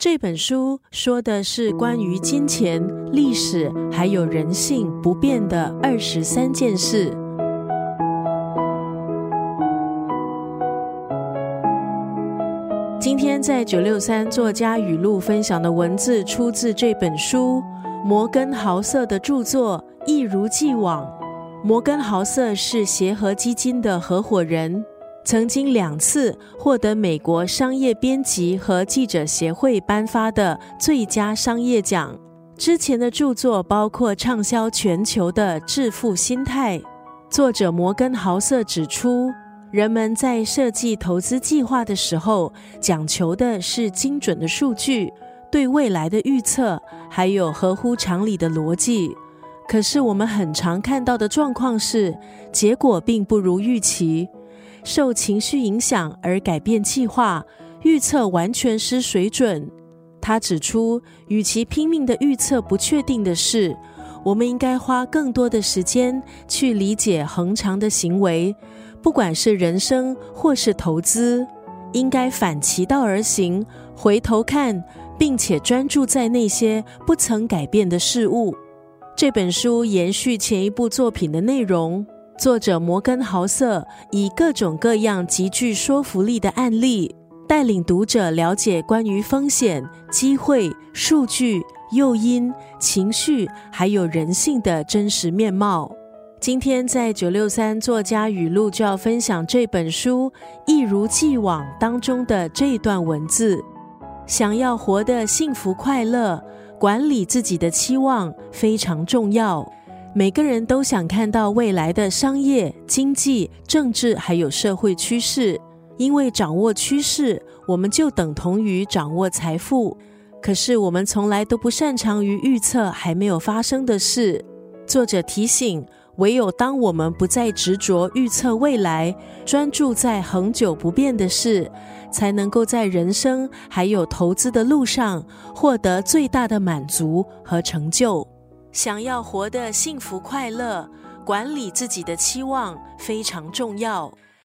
这本书说的是关于金钱、历史还有人性不变的二十三件事。今天在九六三作家语录分享的文字出自这本书，摩根豪瑟的著作，一如既往。摩根豪瑟是协和基金的合伙人，曾经两次获得美国商业编辑和记者协会颁发的最佳商业奖。之前的著作包括畅销全球的《致富心态》。作者摩根豪瑟指出。人们在设计投资计划的时候，讲求的是精准的数据、对未来的预测，还有合乎常理的逻辑。可是，我们很常看到的状况是，结果并不如预期，受情绪影响而改变计划，预测完全失水准。他指出，与其拼命的预测不确定的事，我们应该花更多的时间去理解恒常的行为。不管是人生或是投资，应该反其道而行，回头看，并且专注在那些不曾改变的事物。这本书延续前一部作品的内容，作者摩根豪瑟以各种各样极具说服力的案例，带领读者了解关于风险、机会、数据、诱因、情绪，还有人性的真实面貌。今天在九六三作家语录就要分享这本书一如既往当中的这段文字：想要活得幸福快乐，管理自己的期望非常重要。每个人都想看到未来的商业、经济、政治还有社会趋势，因为掌握趋势，我们就等同于掌握财富。可是我们从来都不擅长于预测还没有发生的事。作者提醒。唯有当我们不再执着预测未来，专注在恒久不变的事，才能够在人生还有投资的路上获得最大的满足和成就。想要活得幸福快乐，管理自己的期望非常重要。